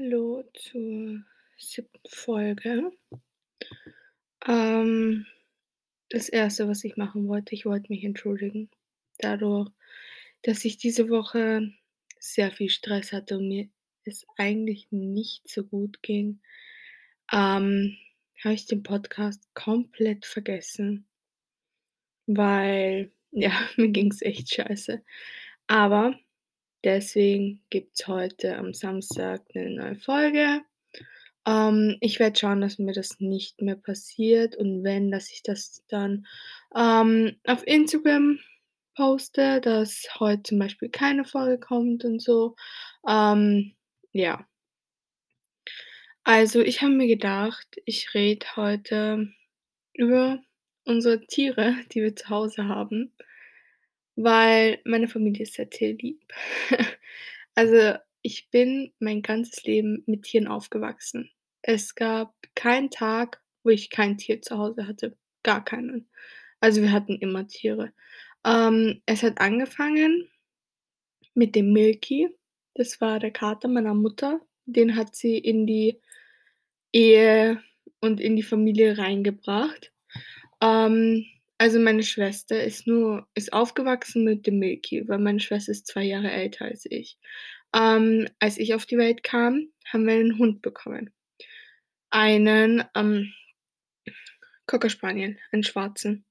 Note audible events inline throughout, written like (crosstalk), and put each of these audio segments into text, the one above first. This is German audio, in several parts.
Hallo zur siebten Folge. Ähm, das Erste, was ich machen wollte, ich wollte mich entschuldigen. Dadurch, dass ich diese Woche sehr viel Stress hatte und mir es eigentlich nicht so gut ging, ähm, habe ich den Podcast komplett vergessen, weil, (laughs) ja, mir ging es echt scheiße. Aber deswegen gibt's heute am Samstag eine neue Folge. Ähm, ich werde schauen, dass mir das nicht mehr passiert und wenn, dass ich das dann, ähm, auf Instagram poste, dass heute zum Beispiel keine Folge kommt und so. Ähm, ja. Also, ich habe mir gedacht, ich rede heute über unsere Tiere, die wir zu Hause haben, weil meine Familie ist sehr tierlieb. (laughs) Also, ich bin mein ganzes Leben mit Tieren aufgewachsen. Es gab keinen Tag, wo ich kein Tier zu Hause hatte, gar keinen. Also, wir hatten immer Tiere. Ähm, es hat angefangen mit dem Milky. Das war der Kater meiner Mutter. Den hat sie in die Ehe und in die Familie reingebracht. Ähm, also, meine Schwester ist nur ist aufgewachsen mit dem Milky, weil meine Schwester ist 2 Jahre älter als ich. Ähm, als ich auf die Welt kam, haben wir einen Hund bekommen. Einen, ähm, Cocker Spaniel, einen schwarzen.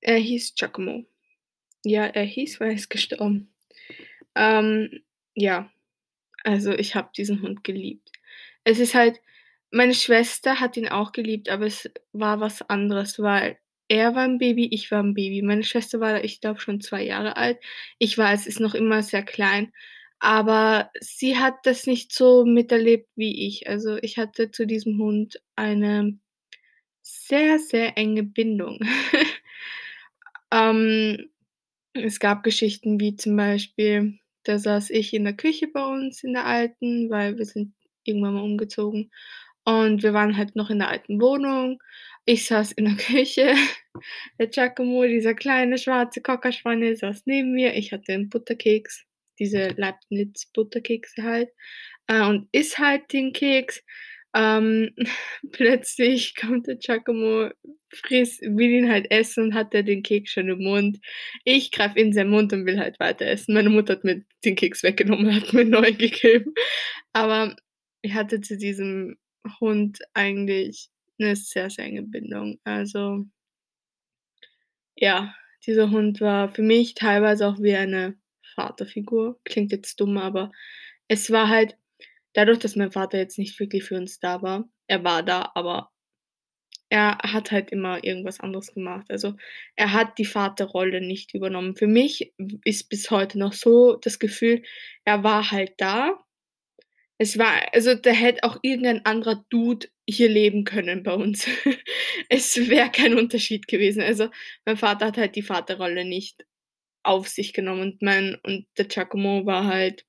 Er hieß Giacomo. Ja, er hieß, weil er ist gestorben. Ähm, ja, also ich habe diesen Hund geliebt. Es ist halt meine Schwester hat ihn auch geliebt, aber es war was anderes, weil er war 'n Baby, ich war 'n Baby. Meine Schwester war ich glaube, schon 2 Jahre alt. Ich weiß, ist noch immer sehr klein, aber sie hat das nicht so miterlebt wie ich. Also, ich hatte zu diesem Hund eine sehr, sehr enge Bindung. (laughs) Ähm, es gab Geschichten wie zum Beispiel, da saß ich in der Küche bei uns in der alten, weil wir sind irgendwann mal umgezogen und wir waren halt noch in der alten Wohnung. Ich saß in der (laughs) Küche, der Giacomo, dieser kleine schwarze Cocker Spaniel, saß neben mir. Ich hatte 'n Butterkeks, diese Leibniz-Butterkekse halt, äh, und iss halt den Keks. Ähm, (laughs) plötzlich kommt der Giacomo, frisst will ihn halt essen und hat er den Keks schon im Mund. Ich greife in seinen Mund und will halt weiter essen. Meine Mutter hat mir den Keks weggenommen hat mir 'n neuen gegeben. Aber ich hatte zu diesem Hund eigentlich 'ne sehr, sehr enge Bindung. Also ja, dieser Hund war für mich teilweise auch wie eine Vaterfigur. Klingt jetzt dumm, aber es war halt dadurch, dass mein Vater jetzt nicht wirklich für uns da war er war da, aber er hat halt immer irgendwas anderes gemacht. Also, er hat die Vaterrolle nicht übernommen. Für mich ist bis heute noch so das Gefühl, er war halt da. Es war also, da hätte auch irgendein anderer Dude hier leben können bei uns. (laughs) Es wäre kein Unterschied gewesen. Also, mein Vater hat halt die Vaterrolle nicht auf sich genommen und mein und der Giacomo war halt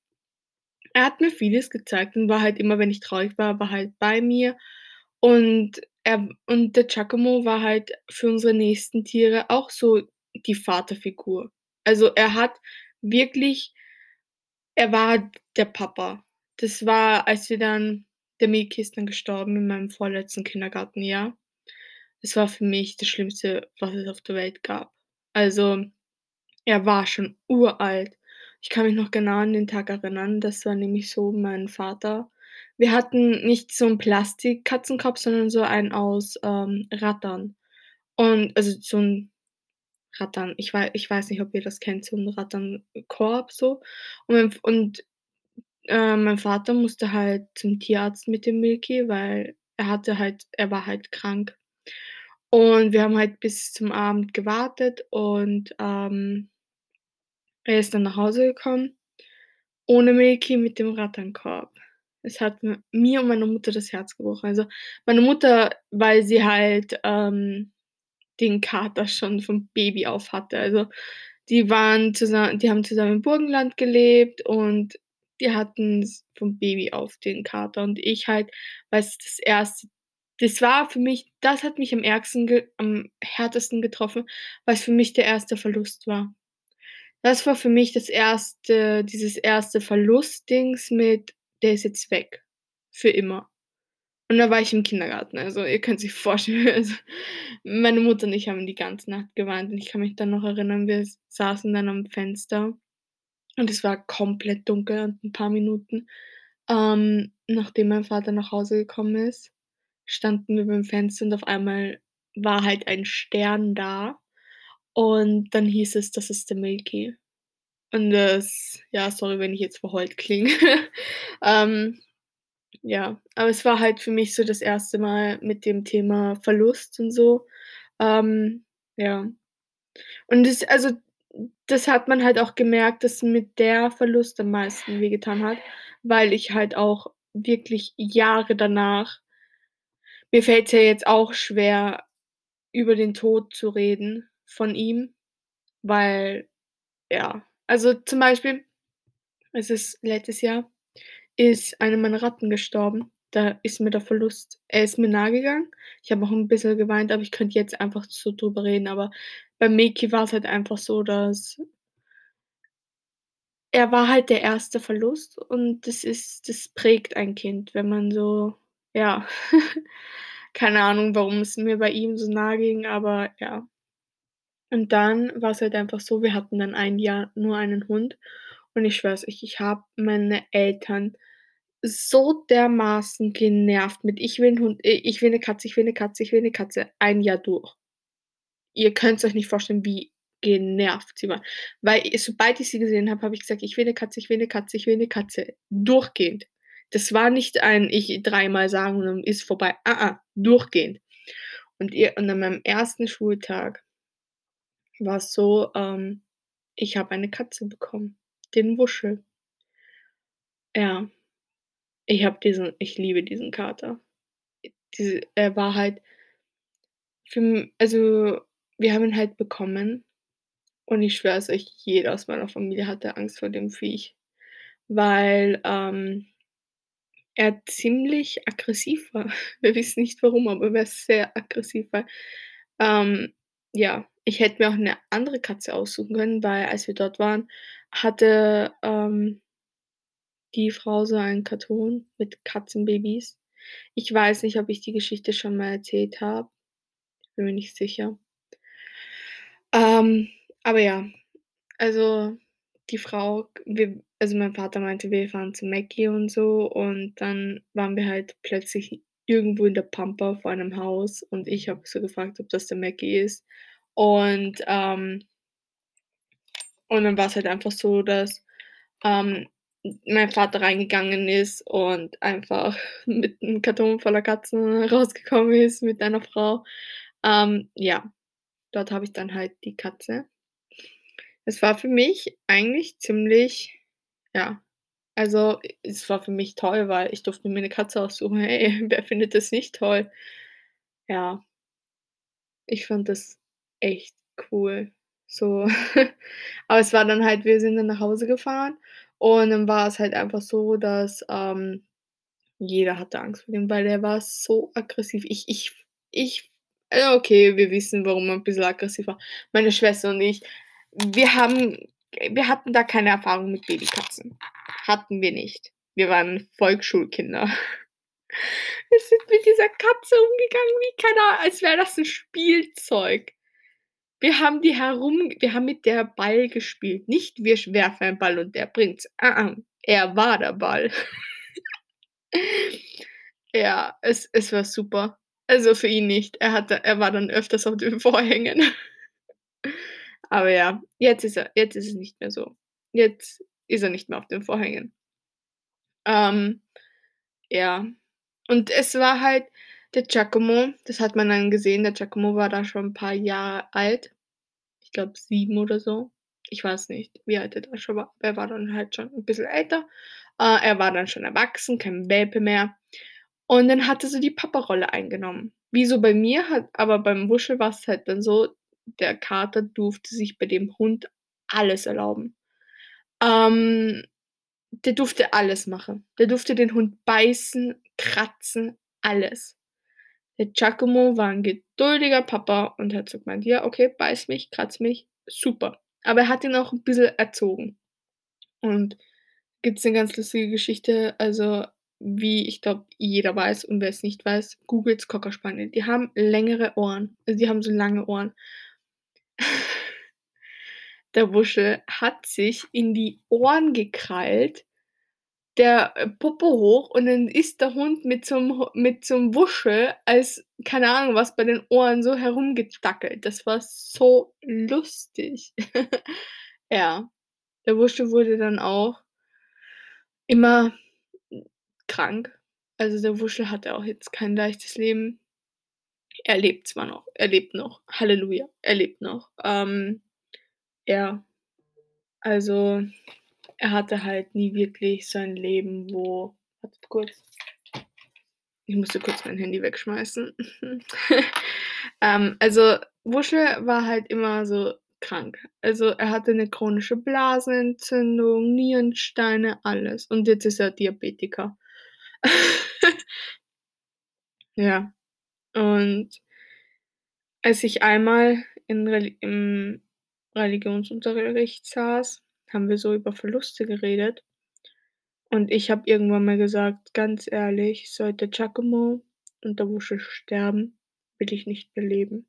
er hat mir vieles gezeigt und war halt immer, wenn ich traurig war, war halt bei mir. Und er und der Giacomo war halt für unsere nächsten Tiere auch so die Vaterfigur. Also, er hat wirklich er war der Papa. Das war, als wir dann der Milky ist dann gestorben in meinem vorletzten Kindergartenjahr. Es war für mich das Schlimmste, was es auf der Welt gab. Also, er war schon uralt. Ich kann mich noch genau an den Tag erinnern. Das war nämlich so, mein Vater wir hatten nicht so 'n Plastik-Katzenkopf, sondern so einen aus, ähm, Rattern. Und also, so 'n Rattern ich wei ich weiß nicht, ob ihr das kennt, so 'n Ratternkorb so. Und und, äh, mein Vater musste halt zum Tierarzt mit dem Milky, weil er hatte halt er war halt krank. Und wir haben halt bis zum Abend gewartet und, ähm er ist dann nach Hause gekommen ohne Milky, mit dem Ratternkorb. Es hat mir und meiner Mutter das Herz gebrochen. Also, meine Mutter, weil sie halt, ähm, den Kater schon von Baby auf hatte. Also, die waren zusa die haben zusammen im Burgenland gelebt und die hatten's von Baby auf, den Kater. Und ich halt, weil's das erste das war für mich das hat mich am ärgsten am härtesten getroffen, weil's für mich der erste Verlust war. Das war für mich das erste dieses erste Verlustdings mit der ist jetzt weg. Für immer. Und da war ich im Kindergarten. Also, ihr könnt sich vorstellen, (laughs) also, meine Mutter und ich haben die ganze Nacht geweint und ich kann mich dann noch erinnern, wir saßen dann am Fenster und es war komplett dunkel und 'n paar Minuten, ähm, nachdem mein Vater nach Hause gekommen ist, standen wir beim Fenster und auf einmal war halt ein Stern da und dann hieß es, das ist der Milky. Und das ja, sorry, wenn ich jetzt verheult klinge. (laughs) Ähm, ja, aber es war halt für mich so das erste Mal mit dem Thema Verlust und so. Ähm, ja. Und das also, das hat man halt auch gemerkt, dass mit der Verlust am meisten wehgetan hat, weil ich halt auch wirklich Jahre danach mir fällt's ja jetzt auch schwer, über den Tod zu reden von ihm, weil ja, also, zum Beispiel es ist letztes Jahr ist eine meiner Ratten gestorben. Da ist mir der Verlust er ist mir nahegegangen. Ich habe auch 'n bisschen geweint, aber ich könnte jetzt einfach so drüber reden. Aber bei Milky war's halt einfach so, dass er war halt der erste Verlust und das ist das prägt ein Kind, wenn man so ja, (laughs) keine Ahnung, warum es mir bei ihm so nahe ging, aber ja. Und dann war's halt einfach so, wir hatten dann ein Jahr nur einen Hund und ich schwöre es euch, ich habe meine Eltern so dermaßen genervt mit: „Ich will 'n Hund, i ich will 'ne Katze, ich will 'ne Katze, ich will 'ne Katze“, ein Jahr durch. Ihr könnt's euch nicht vorstellen, wie genervt sie waren, weil sobald ich sie gesehen habe, habe ich gesagt: „Ich will 'ne Katze, ich will 'ne Katze, ich will 'ne Katze“, durchgehend. Das war nicht ein ich dreimal sagen und dann ist vorbei. A a, durchgehend. Und ihr und an meinem ersten Schultag war's so, ähm, ich habe eine Katze bekommen, den Wuschel. Ja. Ich habe diesen ich liebe diesen Kater. Diese er war halt für also, wir haben ihn halt bekommen und ich schwöre es euch, jeder aus meiner Familie hatte Angst vor dem Viech, weil, ähm, er ziemlich aggressiv war. (laughs) Wir wissen nicht warum, aber er war sehr aggressiv, weil, ähm, ja, ich hätte mir auch 'ne andere Katze aussuchen können, weil als wir dort waren, hatte, ähm, die Frau so einen Karton mit Katzenbabys. Ich weiß nicht, ob ich die Geschichte schon mal erzählt habe. Bin mir nicht sicher. Ähm, aber ja, also, die Frau wir also, mein Vater meinte, wir fahren zu Mäcki und so und dann waren wir halt plötzlich irgendwo in der Pampa vor einem Haus und ich habe so gefragt, ob das der Mäcki ist. Und, ähm und dann war's halt einfach so, dass, ähm, mein Vater reingegangen ist und einfach mit 'nem Karton voller Katzen rausgekommen ist mit einer Frau. Ähm, ja, dort habe ich dann halt die Katze. Es war für mich eigentlich ziemlich ja, also, es war für mich toll, weil ich durfte mir 'ne Katze aussuchen. Hey, (laughs) wer findet das nicht toll? Ja. Ich fand das echt cool, so. (laughs) Aber es war dann halt wir sind dann nach Hause gefahren und dann war es halt einfach so, dass, ähm, jeder hatte Angst vor dem, weil der war so aggressiv. Ich ich ich okay, wir wissen, warum er 'n bisschen aggressiv war. Meine Schwester und ich, wir haben wir hatten da keine Erfahrung mit Babykatzen. Hatten wir nicht. Wir waren Volksschulkinder. (laughs) Wir sind mit dieser Katze umgegangen wie keine A als wäre das 'n Spielzeug. Wir haben die herum wir haben mit der Ball gespielt, nicht wir werfen einen Ball und der bringt's. A a, er war der Ball. (laughs) Ja, es es war super. Also, für ihn nicht. Er hatte er war dann öfters auf den Vorhängen. Aber ja, jetzt ist er jetzt ist es nicht mehr so. Jetzt ist er nicht mehr auf den Vorhängen. Ähm, ja. Und es war halt der Giacomo, das hat man dann gesehen, der Giacomo war da schon 'n paar Jahre alt. Ich glaube 7 oder so. Ich weiß nicht, wie alt er da schon war. Er war dann halt schon 'n bisschen älter. Äh, er war dann schon erwachsen, kein Welpe mehr. Und dann hat er so die Paparolle eingenommen. Wie so bei mir halt aber beim Wuschel war's halt dann so, der Kater durfte sich bei dem Hund alles erlauben. Ähm, der durfte alles machen. Der durfte den Hund beißen, kratzen, alles. Der Giacomo war 'n geduldiger Papa und hat so gemeint: „Ja, okay, beiß mich, kratz mich, super.“ Aber er hat ihn auch 'n bisschen erzogen. Und gibt's 'ne ganz lustige Geschichte, also, wie ich glaube, jeder weiß und wer's nicht weiß, googelt's Cocker Spaniel. Die haben längere Ohren. Also, die haben so lange Ohren. (laughs) Der Wuschel hat sich in die Ohren gekrallt, der, äh, Popo hoch und dann ist der Hund mit so 'm Hu mit so 'm Wuschel als keine Ahnung was bei den Ohren so herumgedackelt. Das war so lustig. (laughs) Ja, der Wuschel wurde dann auch immer krank. Also, der Wuschel hatte auch jetzt kein leichtes Leben. Er lebt zwar noch er lebt noch, Halleluja, er lebt noch. Ähm, ja, also, er hatte halt nie wirklich so Leben, wo wartet kurz. Ich musste kurz mein Handy wegschmeißen. (laughs) Ähm, also, Wuschel war halt immer so krank. Also, er hatte 'ne chronische Blasenentzündung, Nierensteine, alles. Und jetzt ist er Diabetiker. (laughs) Ja, und als ich einmal in Reli im Religionsunterricht saß, haben wir so über Verluste geredet. Und ich habe irgendwann mal gesagt: „Ganz ehrlich, sollte Giacomo und der Wuschel sterben, will ich nicht mehr leben.“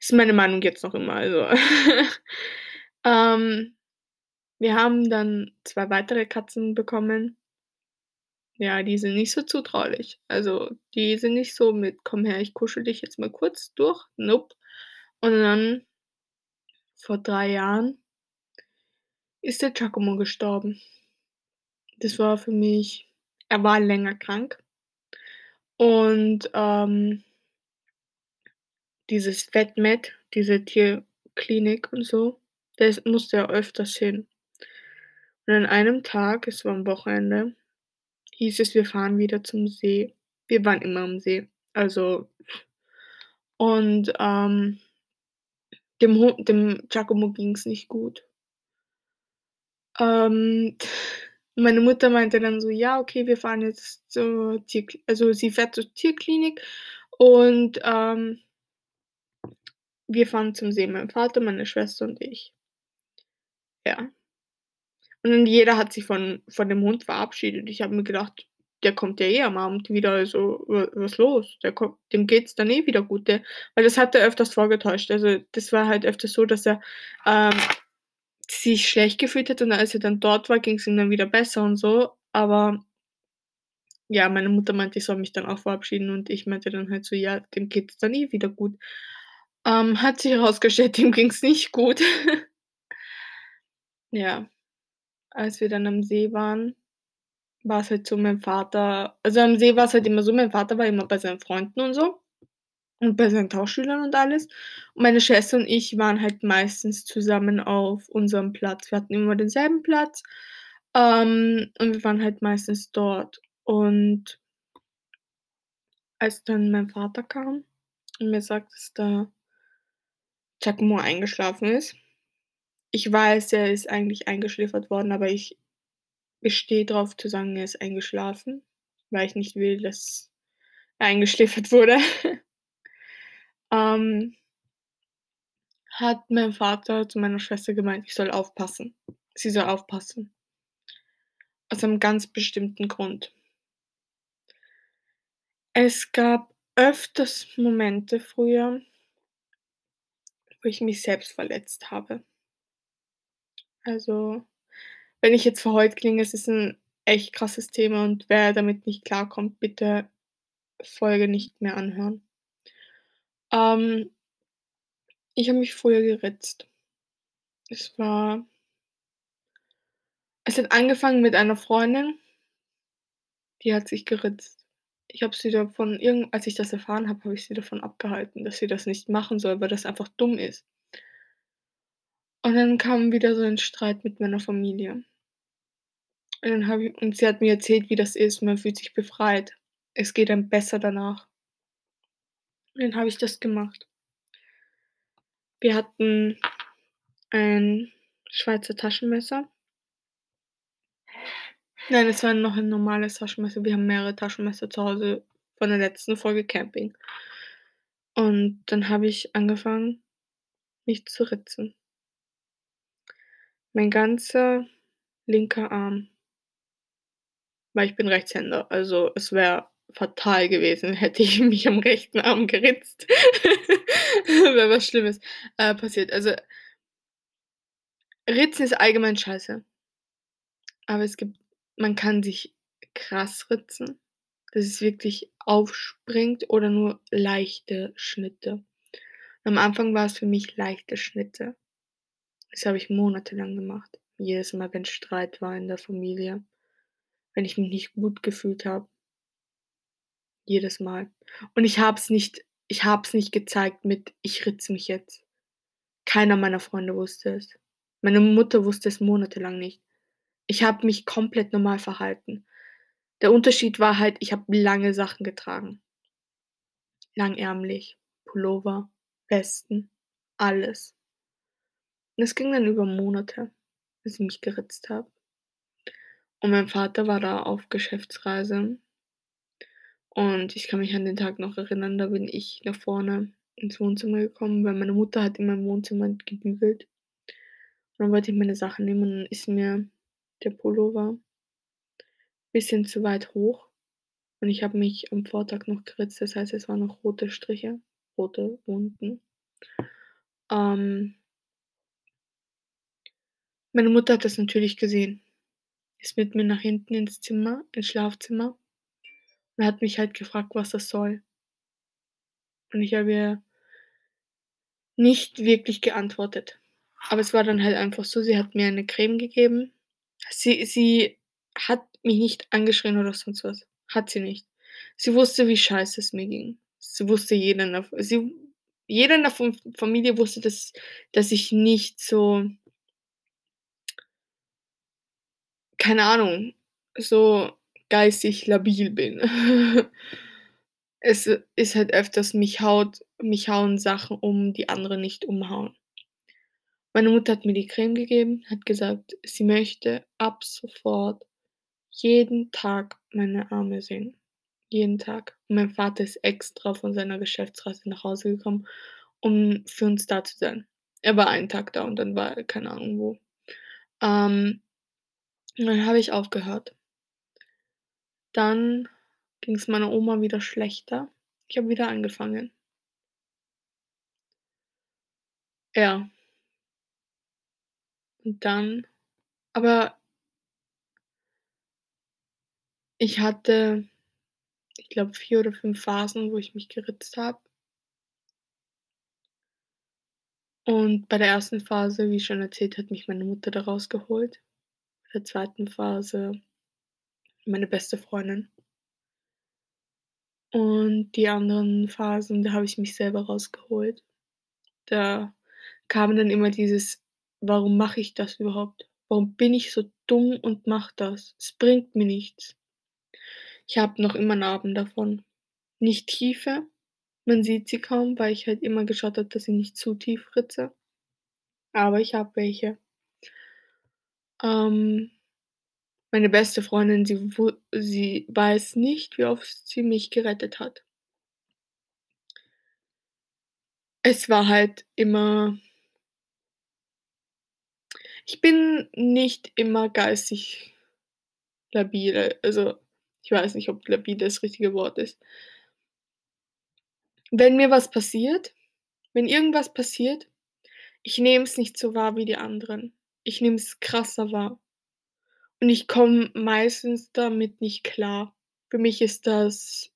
Ist meine Meinung jetzt noch immer, also (laughs) ähm, wir haben dann 2 weitere Katzen bekommen. Ja, die sind nicht so zutraulich. Also, die sind nicht so mit: „Komm her, ich kuschel dich jetzt mal kurz durch.“ Nope. Und dann vor 3 Jahren ist der Giacomo gestorben. Das war für mich er war länger krank und, ähm dieses Vet-Med, diese Tierklinik und so, das musste er öfters hin. Und an einem Tag, es war am Wochenende, hieß es, wir fahren wieder zum See. Wir waren immer am See, also und, ähm dem dem Giacomo ging's nicht gut. Ähm, meine Mutter meinte dann so: „Ja, okay, wir fahren jetzt zur Tierkl“ also, sie fährt zur Tierklinik und, ähm wir fahren zum See, mein Vater, meine Schwester und ich. Ja. Und jeder hat sich von von dem Hund verabschiedet. Ich habe mir gedacht: „Der kommt ja eh am Abend wieder, also wa was los? Der kommt dem geht's dann eh wieder gut, der“ weil das hat er öfters vorgetäuscht. Also, das war halt öfters so, dass er, ähm, sich schlecht gefühlt hat und als er dann dort war, ging's ihm dann wieder besser und so. Aber ja, meine Mutter meinte, ich soll mich dann auch verabschieden und ich meinte dann halt so: „Ja, dem geht's dann eh wieder gut.“ Ähm, hat sich herausgestellt, (laughs) dem ging's nicht gut. (laughs) Ja, als wir dann am See waren, war's halt so, mein Vater also, am See war's halt immer so, mein Vater war immer bei seinen Freunden und so und bei seinen Tauschschülern und alles. Und meine Schwester und ich waren halt meistens zusammen auf unserem Platz. Wir hatten immer denselben Platz, ähm, und wir waren halt meistens dort. Und als dann mein Vater kam und mir sagt, dass der Giacomo eingeschlafen ist ich weiß, er ist eigentlich eingeschläfert worden, aber ich bestehe drauf zu sagen, er ist eingeschlafen, weil ich nicht will, dass er eingeschläfert wurde. (laughs) Ähm hat mein Vater zu meiner Schwester gemeint, ich soll aufpassen. Sie soll aufpassen. Aus einem ganz bestimmten Grund. Es gab öfters Momente früher wo ich mich selbst verletzt habe. Also, wenn ich jetzt verheult klinge, es ist 'n echt krasses Thema und wer damit nicht klarkommt, bitte Folge nicht mehr anhören. Ähm ich habe mich früher geritzt. Es war es hat angefangen mit einer Freundin die hat sich geritzt. Ich habe sie davon als ich das erfahren habe, habe ich sie davon abgehalten, dass sie das nicht machen soll, weil das einfach dumm ist. Und dann kam wieder so ein Streit mit meiner Familie. Und dann ich und sie hat mir erzählt, wie das ist, man fühlt sich befreit. Es geht einem besser danach. Und dann habe ich das gemacht. Wir hatten ein Schweizer Taschenmesser. Nein, es war noch ein normales Taschenmesser. Wir haben mehrere Taschenmesser zu Hause von der letzten Folge Camping. Und dann habe ich angefangen, mich zu ritzen. Mein ganzer linker Arm weil ich bin Rechtshänder. Also, es wäre fatal gewesen, (laughs) hätte ich mich am rechten Arm geritzt. (laughs) Wäre was Schlimmes, äh, passiert. Also Ritzen ist allgemein scheiße. Aber es gibt man kann sich krass ritzen, dass es wirklich aufspringt oder nur leichte Schnitte. Am Anfang war es für mich leichte Schnitte. Das habe ich monatelang gemacht. Jedes Mal, wenn Streit war in der Familie, wenn ich mich nicht gut gefühlt habe. Jedes Mal. Und ich habe es nicht ich habe es nicht gezeigt mit: „Ich ritze mich jetzt.“ Keiner meiner Freunde wusste es. Meine Mutter wusste es monatelang nicht. Ich habe mich komplett normal verhalten. Der Unterschied war halt, ich habe lange Sachen getragen. Langärmlich, Pullover, Westen, alles. Und es ging dann über Monate, bis ich mich geritzt habe. Und mein Vater war da auf Geschäftsreise. Und ich kann mich an den Tag noch erinnern, da bin ich nach vorne ins Wohnzimmer gekommen, weil meine Mutter hat in meinem Wohnzimmer gebügelt. Und dann wollte ich meine Sachen nehmen und dann ist mir der Pullover bisschen zu weit hoch und ich habe mich am Vortag noch geritzt, das heißt, es waren noch rote Striche, rote Wunden. Ähm meine Mutter hat das natürlich gesehen, ist mit mir nach hinten ins Zimmer ins Schlafzimmer und hat mich halt gefragt, was das soll. Und ich habe ihr nicht wirklich geantwortet. Aber es war dann halt einfach so, sie hat mir eine Creme gegeben. Sie sie hat mich nicht angeschrien oder sonst was. Hat sie nicht. Sie wusste, wie scheiße es mir ging. Sie wusste jeder in der sie jeder in der Fam Familie wusste, dass dass ich nicht so keine Ahnung, so geistig labil bin. (laughs) Es ist halt öfters, mich haut mich hauen Sachen um, die andere nicht umhauen. Meine Mutter hat mir die Creme gegeben, hat gesagt, sie möchte ab sofort jeden Tag meine Arme sehen. Jeden Tag. Und mein Vater ist extra von seiner Geschäftsreise nach Hause gekommen, um für uns da zu sein. Er war einen Tag da und dann war er keine Ahnung wo. Ähm, und dann habe ich aufgehört. Dann ging's meiner Oma wieder schlechter. Ich habe wieder angefangen. Ja. Und dann aber ich hatte, ich glaube, 4 oder 5 Phasen, wo ich mich geritzt habe. Und bei der ersten Phase, wie schon erzählt, hat mich meine Mutter da rausgeholt. Der zweiten Phase meine beste Freundin. Und die anderen Phasen, da habe ich mich selber rausgeholt. Da kam dann immer dieses: „Warum mache ich das überhaupt? Warum bin ich so dumm und mache das? Es bringt mir nichts.“ Ich habe noch immer Narben davon. Nicht tiefe, man sieht sie kaum, weil ich halt immer geschaut habe, dass ich nicht zu tief ritze. Aber ich habe welche. Ähm, meine beste Freundin, sie sie weiß nicht, wie oft sie mich gerettet hat. Es war halt immer ich bin nicht immer geistig labil. Also, ich weiß nicht, ob labil das richtige Wort ist. Wenn mir was passiert wenn irgendwas passiert, ich nehme es nicht so wahr wie die anderen. Ich nehme es krasser wahr. Und ich komme meistens damit nicht klar. Für mich ist das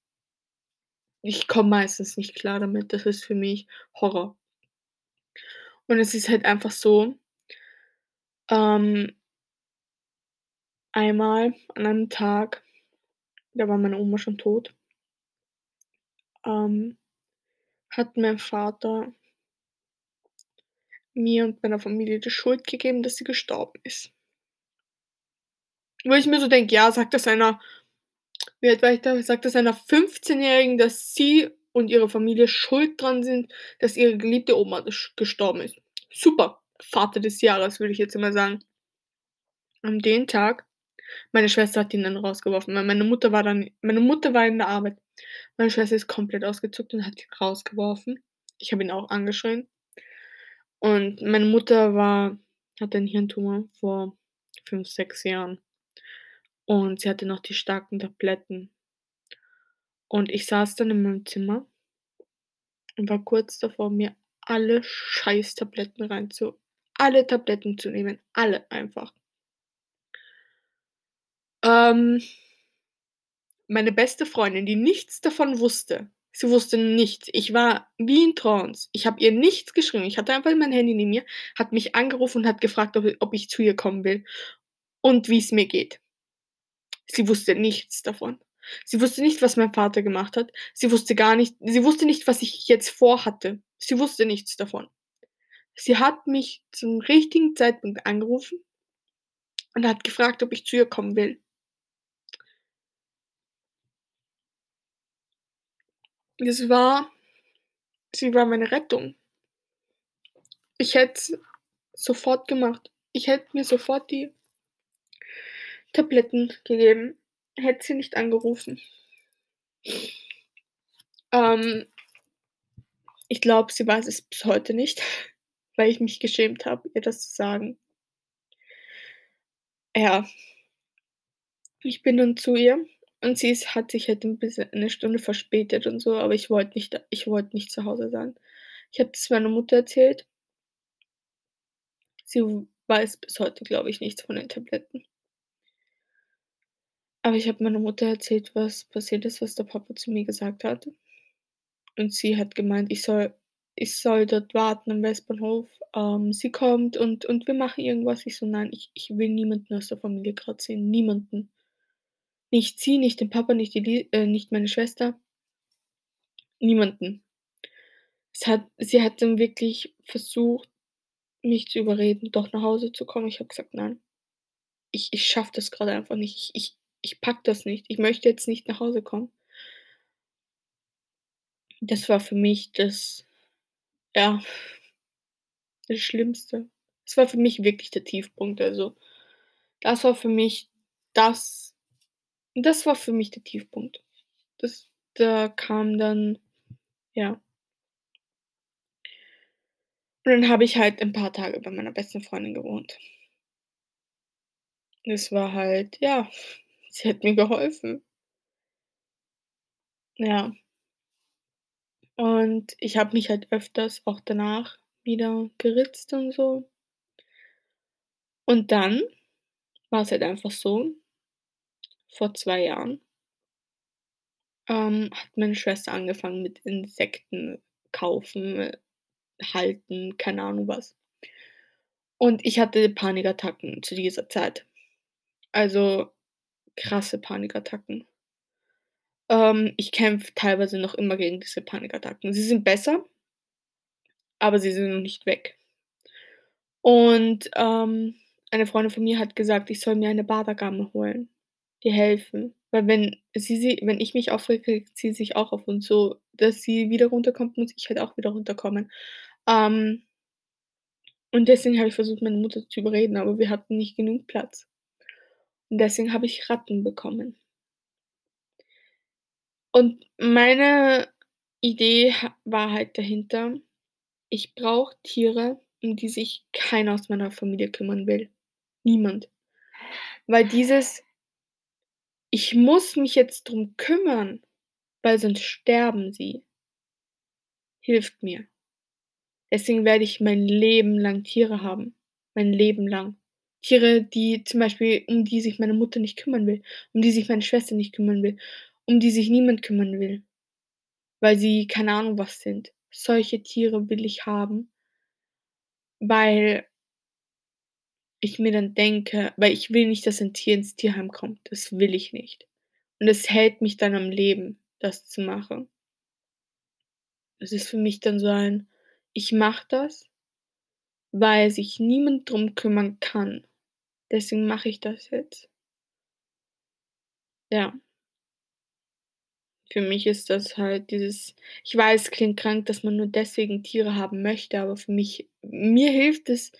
ich komme meistens nicht klar damit. Das ist für mich Horror. Und es ist halt einfach so ähm einmal an einem Tag, da war meine Oma schon tot ähm, hat mein Vater mir und meiner Familie die Schuld gegeben, dass sie gestorben ist. Wo ich mir so denke: „Ja, sag das einer“ wie alt war ich da? Sag das einer Fünfzehnjährigen, dass sie und ihre Familie schuld dran sind, dass ihre geliebte Oma gestorben ist. Super, Vater des Jahres, würde ich jetzt mal sagen. An dem Tag meine Schwester hat ihn dann rausgeworfen, weil meine Mutter war dann meine Mutter war in der Arbeit. Meine Schwester ist komplett ausgezuckt und hat ihn rausgeworfen. Ich habe ihn auch angeschrien. Und meine Mutter war hatte 'n Hirntumor vor 5, 6 Jahren. Und sie hatte noch die starken Tabletten. Und ich saß dann in meinem Zimmer und war kurz davor, mir alle Scheiß-Tabletten reinzu alle Tabletten zu nehmen, alle einfach. Ähm meine beste Freundin, die nichts davon wusste sie wusste nichts. Ich war wie in Trance. Ich habe ihr nichts geschrieben. Ich hatte einfach mein Handy neben mir, hat mich angerufen und hat gefragt, ob ich zu ihr kommen will und wie's mir geht. Sie wusste nichts davon. Sie wusste nicht, was mein Vater gemacht hat. Sie wusste gar nicht sie wusste nicht, was ich jetzt vorhatte. Sie wusste nichts davon. Sie hat mich zum richtigen Zeitpunkt angerufen und hat gefragt, ob ich zu ihr kommen will. Es war sie war meine Rettung. Ich hätte sofort gemacht. Ich hätte mir sofort die Tabletten gegeben, hätte sie nicht angerufen. Ähm ich glaube, sie weiß es bis heute nicht, (laughs) weil ich mich geschämt habe, ihr das zu sagen. Ja. Ich bin dann zu ihr und sie ist hat sich halt 'n bisschen 'ne Stunde verspätet und so, aber ich wollte nicht ich wollte nicht zu Hause sein. Ich habe das meiner Mutter erzählt. Sie weiß bis heute, glaube ich, nichts von den Tabletten. Aber ich habe meiner Mutter erzählt, was passiert ist, was der Papa zu mir gesagt hat. Und sie hat gemeint, ich soll ich soll dort warten am Westbahnhof. Ähm, sie kommt und und wir machen irgendwas. Ich so: „Nein, ich ich will niemanden aus der Familie grad sehen, niemanden.“ Nicht sie, nicht den Papa, nicht die äh, nicht meine Schwester. Niemanden. Es hat sie hat dann wirklich versucht, mich zu überreden, doch nach Hause zu kommen. Ich habe gesagt: „Nein. Ich ich schaffe das grade einfach nicht. Ich ich ich packe das nicht. Ich möchte jetzt nicht nach Hause kommen.“ Das war für mich das ja das Schlimmste. Es war für mich wirklich der Tiefpunkt. Also, das war für mich das das war für mich der Tiefpunkt. Das da kam dann ja. Und dann habe ich halt 'n paar Tage bei meiner besten Freundin gewohnt. Es war halt ja, (laughs) sie hat mir geholfen. Ja. Und ich habe mich halt öfters auch danach wieder geritzt und so. Und dann war's halt einfach so vor 2 Jahren ähm, hat meine Schwester angefangen mit Insekten kaufen, halten, keine Ahnung was. Und ich hatte Panikattacken zu dieser Zeit. Also, krasse Panikattacken. Ähm, ich kämpfe teilweise noch immer gegen diese Panikattacken. Sie sind besser aber sie sind noch nicht weg. Und, ähm, eine Freundin von mir hat gesagt, ich soll mir eine Badegamme holen. Die helfen. Weil wenn sie sie wenn ich mich aufrege, regt sie sich auch auf und so, dass sie wieder runterkommt, muss ich halt auch wieder runterkommen. Ähm und deswegen habe ich versucht, meine Mutter zu überreden, aber wir hatten nicht genug Platz. Und deswegen habe ich Ratten bekommen. Und meine Idee war halt dahinter, ich brauche Tiere, um die sich keiner aus meiner Familie kümmern will. Niemand. Weil dieses „Ich muss mich jetzt drum kümmern, weil sonst sterben sie“ hilft mir. Deswegen werde ich mein Leben lang Tiere haben, mein Leben lang. Tiere, die zum Beispiel um die sich meine Mutter nicht kümmern will, um die sich meine Schwester nicht kümmern will, um die sich niemand kümmern will, weil sie keine Ahnung was sind. Solche Tiere will ich haben weil ich mir dann denke weil ich will nicht, dass ein Tier ins Tierheim kommt. Das will ich nicht. Und es hält mich dann am Leben, das zu machen. Es ist für mich dann so ein ich mache das weil sich niemand drum kümmern kann. Deswegen mache ich das jetzt. Ja. Für mich ist das halt dieses ich weiß, klingt krank, dass man nur deswegen Tiere haben möchte, aber für mich mir hilft es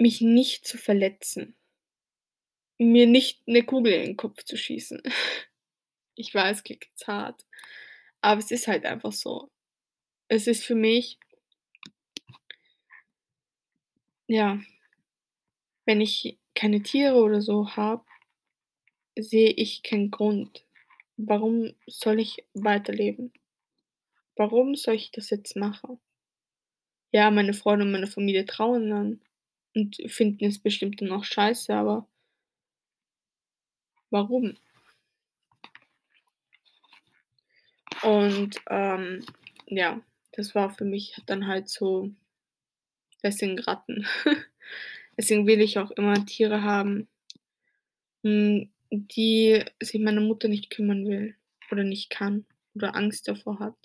mich nicht zu verletzen. Mir nicht 'ne Kugel in 'n Kopf zu schießen. (laughs) Ich weiß, klingt jetzt hart, aber es ist halt einfach so. Es ist für mich ja wenn ich keine Tiere oder so habe sehe ich keinen Grund. Warum soll ich weiterleben? Warum soll ich das jetzt machen? Ja, meine Freunde und meine Familie trauern dann und finden es bestimmt dann auch scheiße, aber warum? Und, ähm, ja, das war für mich dann halt so deswegen Ratten. (laughs) Deswegen will ich auch immer Tiere haben, hm, die sich meine Mutter nicht kümmern will oder nicht kann oder Angst davor hat,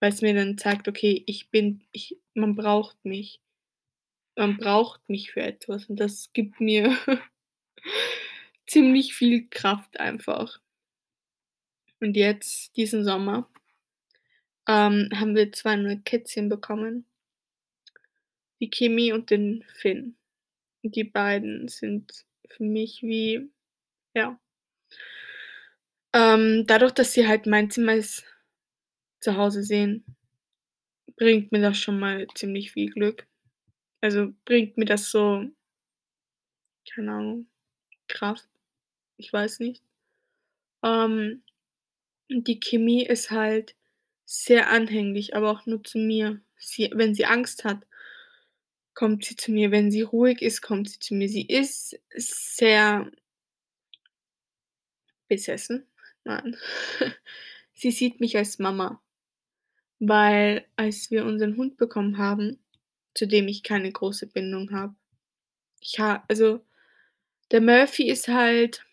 weil's mir dann zeigt: „Okay, ich bin ich man braucht mich. Man braucht mich für etwas“, und das gibt mir (laughs) ziemlich viel Kraft einfach. Und jetzt, diesen Sommer, ähm, haben wir 2 neue Kätzchen bekommen. Die Kimi und den Finn. Und die beiden sind für mich wie ja ähm, dadurch, dass sie halt mein Zimmer als Zuhause sehen, bringt mir das schon mal ziemlich viel Glück. Also, bringt mir das so keine Ahnung, Kraft. Ich weiß nicht. Ähm, die Kimi ist halt sehr anhänglich, aber auch nur zu mir. Sie wenn sie Angst hat, kommt sie zu mir. Wenn sie ruhig ist, kommt sie zu mir. Sie ist sehr besessen? Nein. (laughs) Sie sieht mich als Mama, weil als wir unseren Hund bekommen haben, zu dem ich keine große Bindung habe ich ha also, der Murphy ist halt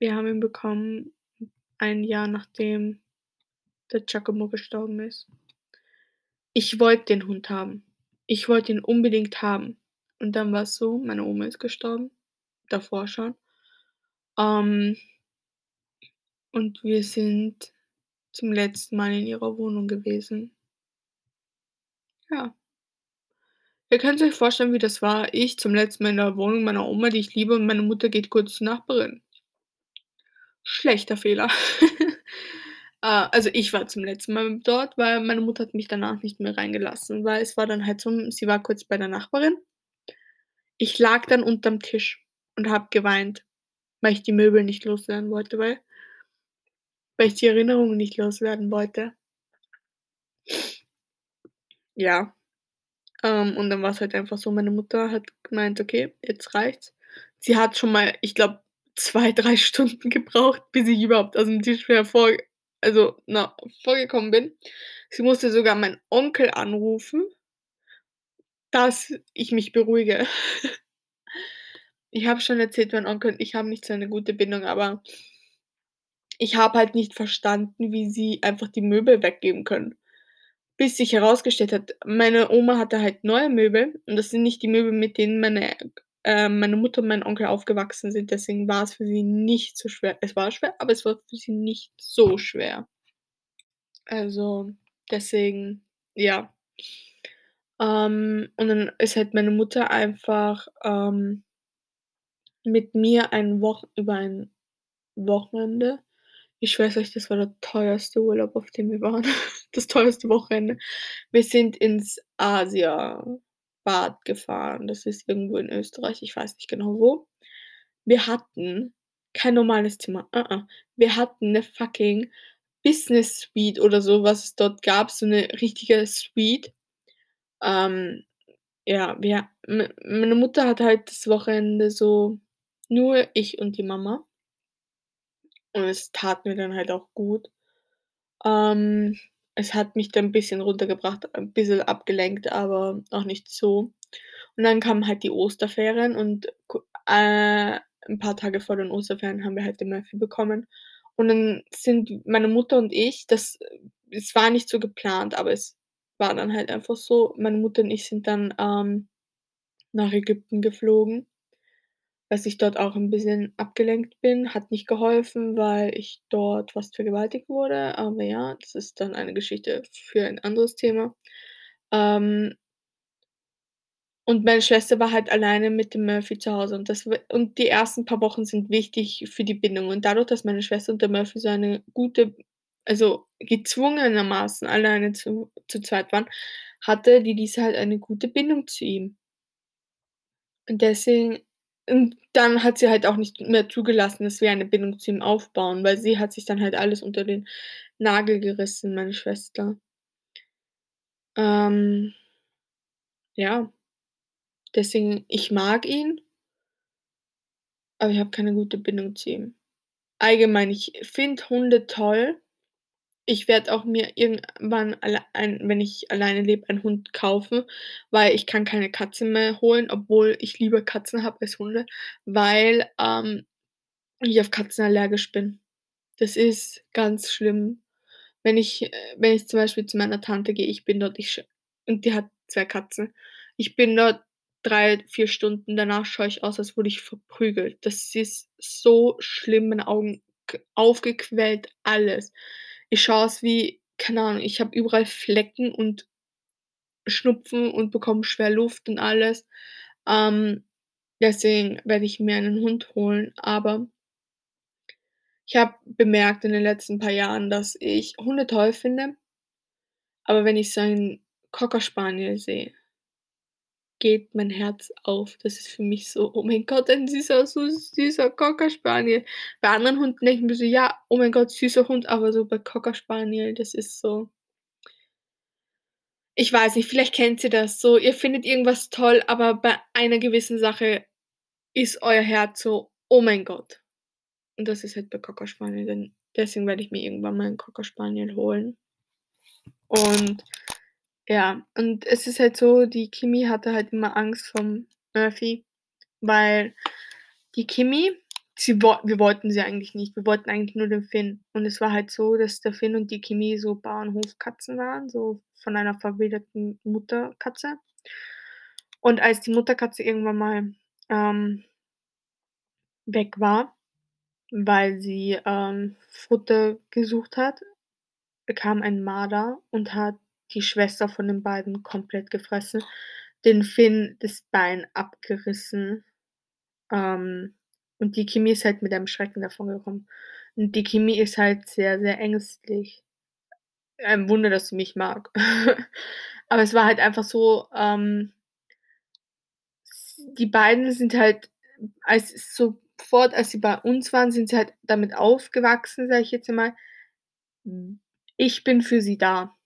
wir haben ihn bekommen 1 Jahr nachdem der Giacomo gestorben ist. Ich wollte den Hund haben. Ich wollte ihn unbedingt haben. Und dann war's so, meine Oma ist gestorben, davor schon. Ähm und wir sind zum letzten Mal in ihrer Wohnung gewesen. Ja. Ihr könnt's euch vorstellen, wie das war. Ich zum letzten Mal in der Wohnung meiner Oma, die ich liebe, und meine Mutter geht kurz zur Nachbarin. Schlechter Fehler. Äh, (laughs) also, ich war zum letzten Mal dort, weil meine Mutter hat mich danach nicht mehr reingelassen, weil es war dann halt so, sie war kurz bei der Nachbarin. Ich lag dann unterm Tisch und habe geweint, weil ich die Möbel nicht loswerden wollte, weil weil ich die Erinnerungen nicht loswerden wollte. Ja. Ähm, und dann war's halt einfach so, meine Mutter hat gemeint: „Okay, jetzt reicht's.“ Sie hat schon mal, ich glaube, 2, 3 Stunden gebraucht, bis ich überhaupt aus'm Tisch hervor also, na vorgekommen bin. Sie musste sogar meinen Onkel anrufen dass ich mich beruhige. (laughs) Ich habe schon erzählt, mein Onkel ich haben nicht so eine gute Bindung, aber ich habe halt nicht verstanden, wie sie einfach die Möbel weggeben können. Bis sich herausgestellt hat, meine Oma hatte halt neue Möbel und das sind nicht die Möbel, mit denen meine äh, meine Mutter und mein Onkel aufgewachsen sind, deswegen war's für sie nicht so schwer. Es war schwer, aber es war für sie nicht so schwer. Also, deswegen, ja. Ähm, und dann ist halt meine Mutter einfach, ähm mit mir ein Woch über ein Wochenende ich schwöre euch, das war der teuerste Urlaub, auf dem wir waren. (laughs) Das teuerste Wochenende. Wir sind ins Asiabad gefahren. Das ist irgendwo in Österreich, ich weiß nicht genau wo. Wir hatten kein normales Zimmer, a-a. Wir hatten 'ne fucking Business Suite oder so, was es dort gab, so 'ne richtige Suite. Ähm, ja, wir meine Mutter hat halt das Wochenende so nur ich und die Mama. Und es tat mir dann halt auch gut. Ähm, es hat mich dann 'n bisschen runtergebracht, ein bisschen abgelenkt, aber auch nicht so. Und dann kamen halt die Osterferien und äh, 'n paar Tage vor den Osterferien haben wir halt den Murphy bekommen. Und dann sind meine Mutter und ich das es war nicht so geplant, aber es war dann halt einfach so. Meine Mutter und ich sind dann, ähm, nach Ägypten geflogen dass ich dort auch 'n bisschen abgelenkt bin, hat nicht geholfen, weil ich dort fast vergewaltigt wurde, aber ja, das ist dann eine Geschichte für ein anderes Thema. Ähm und meine Schwester war halt alleine mit dem Murphy zu Hause und das und die ersten paar Wochen sind wichtig für die Bindung. Und dadurch, dass meine Schwester und der Murphy so eine gute also, gezwungenermaßen alleine zu zu zweit waren, hatte die Lisa halt eine gute Bindung zu ihm. Und deswegen Und dann hat sie halt auch nicht mehr zugelassen, dass wir eine Bindung zu ihm aufbauen, weil sie hat sich dann halt alles unter den Nagel gerissen, meine Schwester. Ähm ja. Deswegen ich mag ihn aber ich habe keine gute Bindung zu ihm. Allgemein, ich finde Hunde toll. Ich werde auch mir irgendwann ein wenn ich alleine lebe, einen Hund kaufen, weil ich kann keine Katze mehr holen, obwohl ich lieber Katzen habe als Hunde, weil, ähm, ich auf Katzen allergisch bin. Das ist ganz schlimm. Wenn ich äh, wenn ich zum Beispiel zu meiner Tante gehe, ich bin dort ich und die hat 2 Katzen. Ich bin dort 3, 4 Stunden, danach schaue ich aus, als wurde ich verprügelt. Das ist so schlimm, meine Augen g aufgequellt, alles. Ich schaue aus wie keine Ahnung, ich habe überall Flecken und Schnupfen und bekomme schwer Luft und alles. Ähm, deswegen werde ich mir einen Hund holen, aber ich habe bemerkt in den letzten paar Jahren, dass ich Hunde toll finde aber wenn ich so einen Cocker Spaniel sehe geht mein Herz auf. Das ist für mich so: „Oh mein Gott, ein süßer, so süßer Cocker Spaniel.“ Bei anderen Hunden denke ich mir so: „Ja, oh mein Gott, süßer Hund“, aber so bei Cocker Spaniel, das ist so ich weiß nicht, vielleicht kennt ihr das so, ihr findet irgendwas toll, aber bei einer gewissen Sache ist euer Herz so: „Oh mein Gott.“ Und das ist halt bei Cocker Spaniel dann deswegen werde ich mir irgendwann mal 'n Cocker Spaniel holen. Und ja, und es ist halt so, die Kimi hatte halt immer Angst vom Murphy, weil die Kimi sie wir wollten sie eigentlich nicht. Wir wollten eigentlich nur den Finn. Und es war halt so, dass der Finn und die Kimi so Bauernhofkatzen waren, so von einer verwilderten Mutterkatze. Und als die Mutterkatze irgendwann mal, ähm weg war, weil sie, ähm, Futter gesucht hat, kam ein Marder und hat die Schwester von den beiden komplett gefressen, den Finn das Bein abgerissen. Ähm, und die Kimi ist halt mit einem Schrecken davongekommen. Und die Kimi ist halt sehr, sehr ängstlich. Ein Wunder, dass sie mich mag. (laughs) Aber es war halt einfach so, ähm die beiden sind halt als sofort als sie bei uns waren, sind sie halt damit aufgewachsen, sage ich jetzt hm, ich bin für sie da.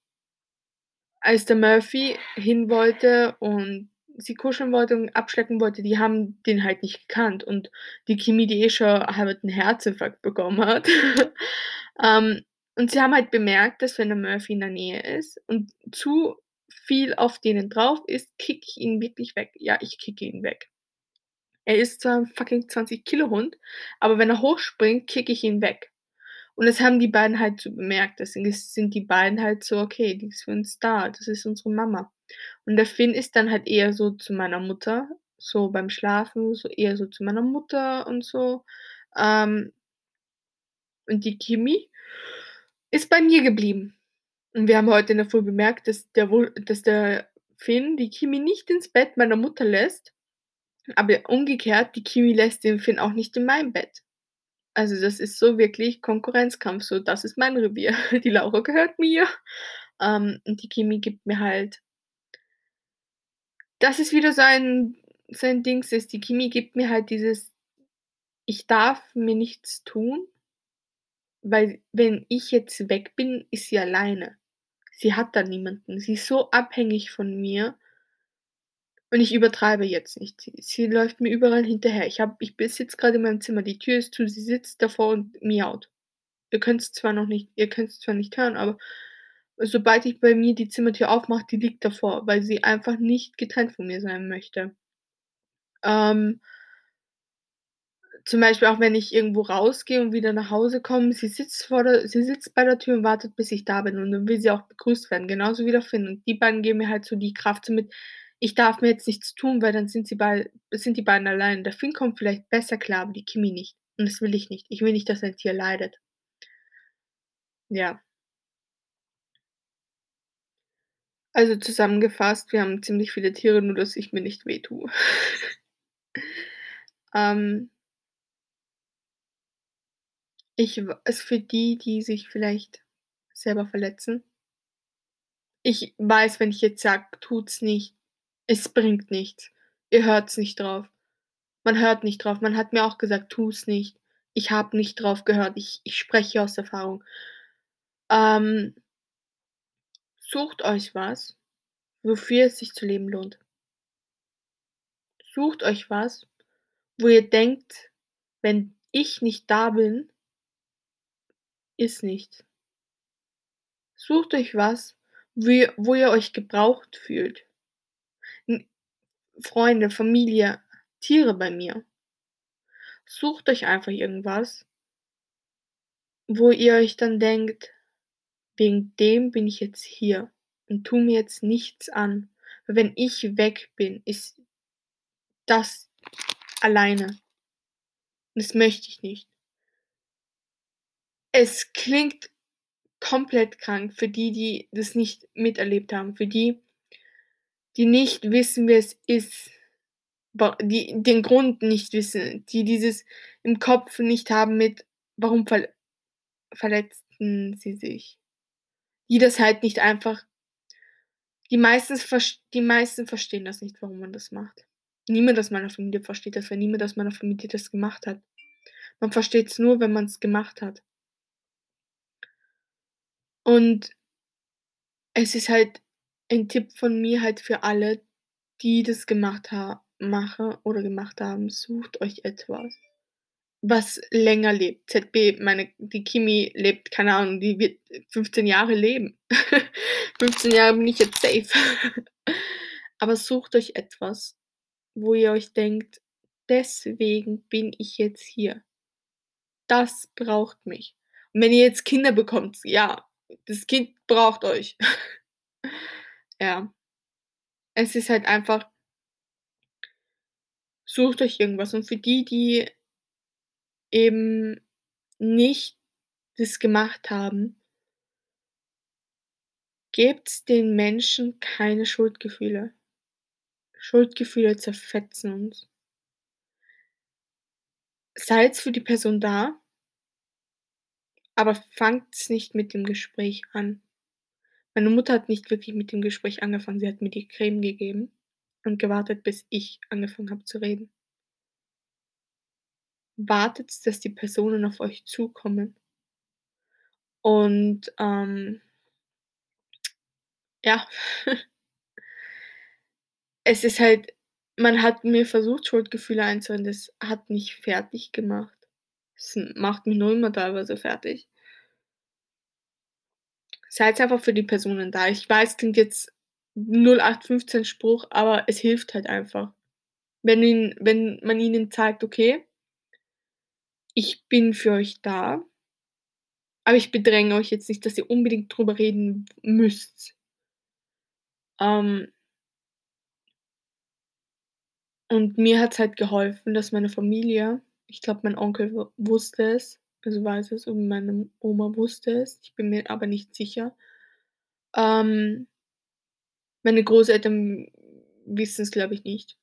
Als der Murphy hin wollte und sie kuscheln wollte und abschlecken wollte, die haben den halt nicht gekannt und die Kimi, die eh schon halb 'n Herzinfarkt bekommen hat. (laughs) Ähm, und sie haben halt bemerkt, dass wenn der Murphy in der Nähe ist und zu viel auf denen drauf ist, kicke ich ihn wirklich weg. Ja, ich kicke ihn weg. Er ist zwar 'n fucking 20 Kilo Hund, aber wenn er hochspringt, kicke ich ihn weg. Und das haben die beiden halt so bemerkt. Deswegen sind die beiden halt so: „Okay, die ist für uns da. Das ist unsere Mama.“ Und der Finn ist dann halt eher so zu meiner Mutter, so beim Schlafen, so eher so zu meiner Mutter und so. Ähm und die Kimi ist bei mir geblieben. Und wir haben heute in der Früh bemerkt, dass der wohl dass der Finn die Kimi nicht ins Bett meiner Mutter lässt, aber umgekehrt, die Kimi lässt den Finn auch nicht in mein Bett. Also, das ist so wirklich Konkurrenzkampf, so: „Das ist mein Revier. (laughs) Die Laura gehört mir.“ Ähm, und die Kimi gibt mir halt das ist wieder so ein so ein Dings ist, die Kimi gibt mir halt dieses ich darf mir nichts tun weil wenn ich jetzt weg bin, ist sie alleine. Sie hat da niemanden. Sie ist so abhängig von mir und ich übertreibe jetzt nicht. Sie läuft mir überall hinterher. Ich ich sitze grade in meinem Zimmer, die Tür ist zu, sie sitzt davor und miaut. Ihr könnt's zwar noch nicht ihr könnt's zwar nicht hören, aber sobald ich bei mir die Zimmertür aufmache, die liegt davor, weil sie einfach nicht getrennt von mir sein möchte. Ähm zum Beispiel auch wenn ich irgendwo rausgehe und wieder nach Hause komme, sie sitzt vor der sie sitzt bei der Tür und wartet, bis ich da bin und dann will sie auch begrüßt werden, genauso wie der Finn. Und die beiden geben mir halt so die Kraft so mit: „Ich darf mir jetzt nichts tun, weil dann sind sie bei sind die beiden allein.“ Der Finn kommt vielleicht besser klar, aber die Kimi nicht. Und das will ich nicht. Ich will nicht, dass ein Tier leidet. Ja. Also, zusammengefasst, wir haben ziemlich viele Tiere, nur dass ich mir nicht wehtue. (laughs) Ähm Ich w ist für die, die sich vielleicht selber verletzen. Ich weiß, wenn ich jetzt sage: „Tut's nicht, es bringt nichts. Ihr hört's nicht drauf.“ Man hört nicht drauf. Man hat mir auch gesagt: „Tu's nicht.“ Ich habe nicht drauf gehört. Ich ich spreche aus Erfahrung. Ähm sucht euch was, wofür es sich zu leben lohnt. Sucht euch was, wo ihr denkt: „Wenn ich nicht da bin“ „ist nichts.“ Sucht euch was, wo ihr wo ihr euch gebraucht fühlt. Freunde, Familie, Tiere bei mir. Sucht euch einfach irgendwas wo ihr euch dann denkt: „Wegen dem bin ich jetzt hier und tue mir jetzt nichts an. Wenn ich weg bin, ist das alleine.“ Das möchte ich nicht. Es klingt komplett krank für die, die das nicht miterlebt haben, für die, die nicht wissen, wie es ist, die den Grund nicht wissen, die dieses im Kopf nicht haben mit: „Warum verl verletzten sie sich?“ Die das halt nicht einfach die meistens die meisten verstehen das nicht, warum man das macht. Niemand aus meiner Familie versteht das, weil niemand aus meiner Familie das gemacht hat. Man versteht's nur, wenn man's gemacht hat. Und es ist halt ein Tipp von mir halt für alle, die das gemacht ha mache oder gemacht haben: Sucht euch etwas, was länger lebt. ZB, meine die Kimi lebt, keine Ahnung, die wird 15 Jahre leben. (laughs) 15 Jahre bin ich jetzt safe. (laughs) Aber sucht euch etwas, wo ihr euch denkt: „Deswegen bin ich jetzt hier. Das braucht mich.“ Und wenn ihr jetzt Kinder bekommt, ja, das Kind braucht euch. (laughs) Ja. Es ist halt einfach sucht euch irgendwas und für die, die eben nicht das gemacht haben gebt's den Menschen keine Schuldgefühle. Schuldgefühle zerfetzen uns. Seid für die Person da aber fangt's nicht mit dem Gespräch an. Meine Mutter hat nicht wirklich mit dem Gespräch angefangen. Sie hat mir die Creme gegeben und gewartet, bis ich angefangen habe zu reden. Wartet, dass die Personen auf euch zukommen. Und, ähm ja. (laughs) Es ist halt man hat mir versucht, Schuldgefühle einzureden, das hat mich fertiggemacht. Es m macht mich noch immer teilweise fertig. Seid einfach für die Personen da. Ich weiß, klingt jetzt 0815 Spruch, aber es hilft halt einfach. Wenn ihnen wenn man ihnen zeigt: „Okay“ „ich bin für euch da“ „aber ich bedränge euch jetzt nicht, dass ihr unbedingt drüber reden müsst.“ Ähm und mir hat's halt geholfen, dass meine Familie ich glaube, mein Onkel wusste es, also weiß es und meine Oma wusste es, ich bin mir aber nicht sicher. Ähm meine Großeltern wissen's, glaube ich, nicht.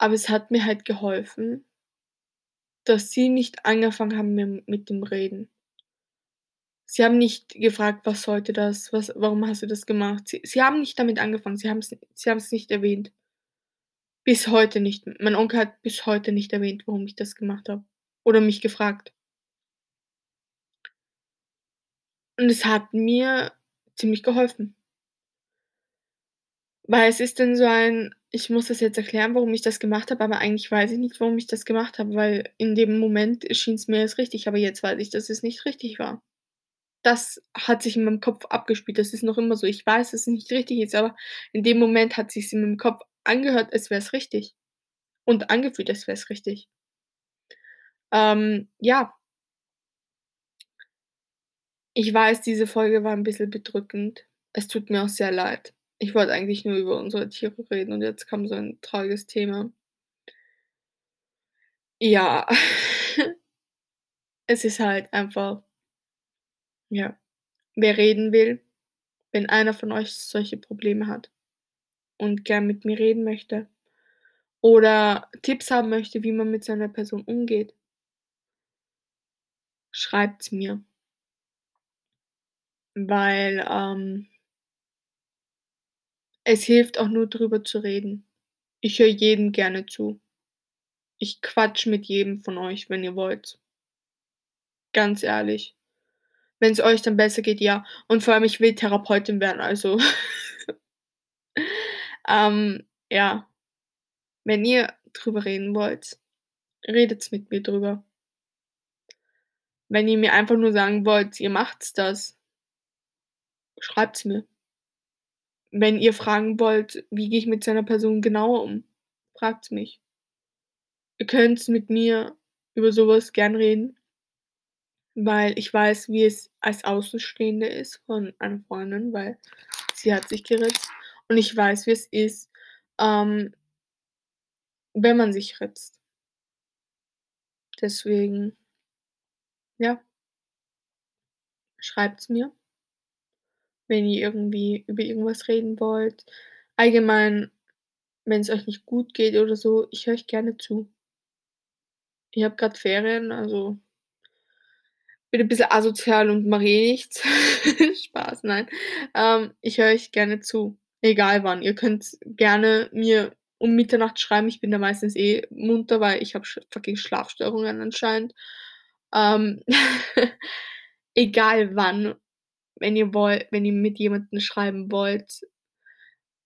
Aber es hat mir halt geholfen dass sie nicht angefangen haben mi mit dem Reden. Sie haben nicht gefragt: „Was sollte das? Was warum hast du das gemacht?“ Sie sie haben nicht damit angefangen. Sie haben's sie haben's nicht erwähnt. Bis heute nicht. Mein Onkel hat bis heute nicht erwähnt, warum ich das gemacht habe oder mich gefragt. Und es hat mir ziemlich geholfen. Weil es ist dann so ein ich muss das jetzt erklären, warum ich das gemacht habe, aber eigentlich weiß ich nicht, warum ich das gemacht habe, weil in dem Moment schien's mir als richtig, aber jetzt weiß ich, dass es nicht richtig war. Das hat sich in meinem Kopf abgespielt. Das ist noch immer so. Ich weiß, dass es nicht richtig ist, aber in dem Moment hat sich's in meinem Kopf angehört, als wär's richtig und angefühlt, als wär's richtig. Ähm, ja. Ich weiß, diese Folge war 'n bisschen bedrückend. Es tut mir auch sehr leid. Ich wollte eigentlich nur über unsere Tiere reden und jetzt kam so ein trauriges Thema. Ja. (laughs) Es ist halt einfach ja. Wer reden will, wenn einer von euch solche Probleme hat und gern mit mir reden möchte oder Tipps haben möchte, wie man mit so 'ner Person umgeht schreibt's mir. Weil, ähm es hilft auch nur drüber zu reden. Ich höre jedem gerne zu. Ich quatsche mit jedem von euch, wenn ihr wollt. Ganz ehrlich. Wenn's euch dann besser geht, ja. Und vor allem, ich will Therapeutin werden, also (laughs) ähm, ja. Wenn ihr drüber reden wollt, redet's mit mir drüber. Wenn ihr mir einfach nur sagen wollt, ihr macht's das schreibt's mir. Wenn ihr fragen wollt, wie gehe ich mit so 'ner Person genauer um, fragt's mich. Ihr könnt's mit mir über so was gern reden weil ich weiß, wie es als Außenstehende ist von einer Freundin, weil sie hat sich geritzt und ich weiß, wie es ist, ähm wenn man sich ritzt. Deswegen ja. Schreibt's mir wenn ihr irgendwie über irgendwas reden wollt. Allgemein, wenn's euch nicht gut geht oder so, ich höre euch gerne zu. Ich habe grad Ferien, also bin 'n bisschen asozial und mache eh nichts. (laughs) Spaß, nein. Ähm, ich höre euch gerne zu, egal wann. Ihr könnt's gerne mir um Mitternacht schreiben. Ich bin da meistens eh munter, weil ich habe fucking Schlafstörungen anscheinend. Ähm, (laughs) egal wann, wenn ihr wollt wenn ihr mit jemandem schreiben wollt.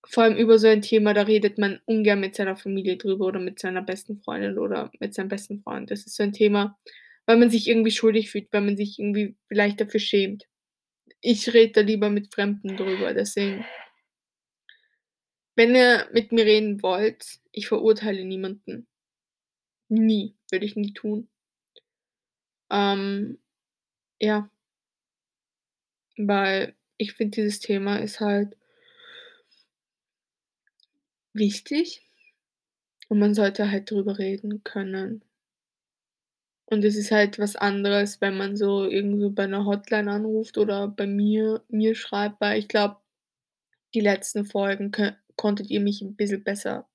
Vor allem über so ein Thema, da redet man ungern mit seiner Familie drüber oder mit seiner besten Freundin oder mit seinem besten Freund. Das ist so ein Thema, weil man sich irgendwie schuldig fühlt, weil man sich irgendwie vielleicht dafür schämt. Ich rede da lieber mit Fremden drüber, deswegen wenn ihr mit mir reden wollt, ich verurteile niemanden. Nie, würde ich nie tun. Ähm, ja. Weil ich finde, dieses Thema ist halt wichtig und man sollte halt drüber reden können. Und es ist halt was anderes, wenn man so irgendwo bei 'ner Hotline anruft oder bei mir mir schreibt, weil ich glaube, die letzten Folgen konntet ihr mich 'n bisschen besser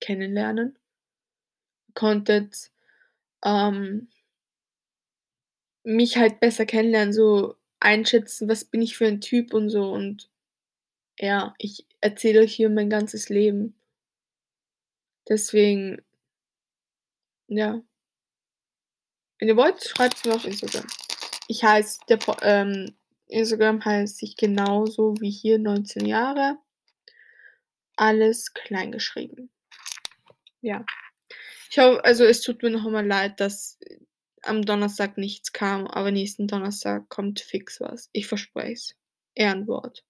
kennenlernen. Konntet, ähm mich halt besser kennenlernen, so einschätzen, was bin ich für ein Typ und so und ja, ich erzähle euch hier mein ganzes Leben. Deswegen ja. Wenn ihr wollt, schreibt's mir auf Instagram. Ich heiße der ähm, Instagram heiße ich genauso wie hier 19 Jahre. Alles klein geschrieben. Ja. Ich ho also, es tut mir noch einmal leid, dass am Donnerstag nichts kam, aber nächsten Donnerstag kommt fix was. Ich verspreche es. Ehrenwort.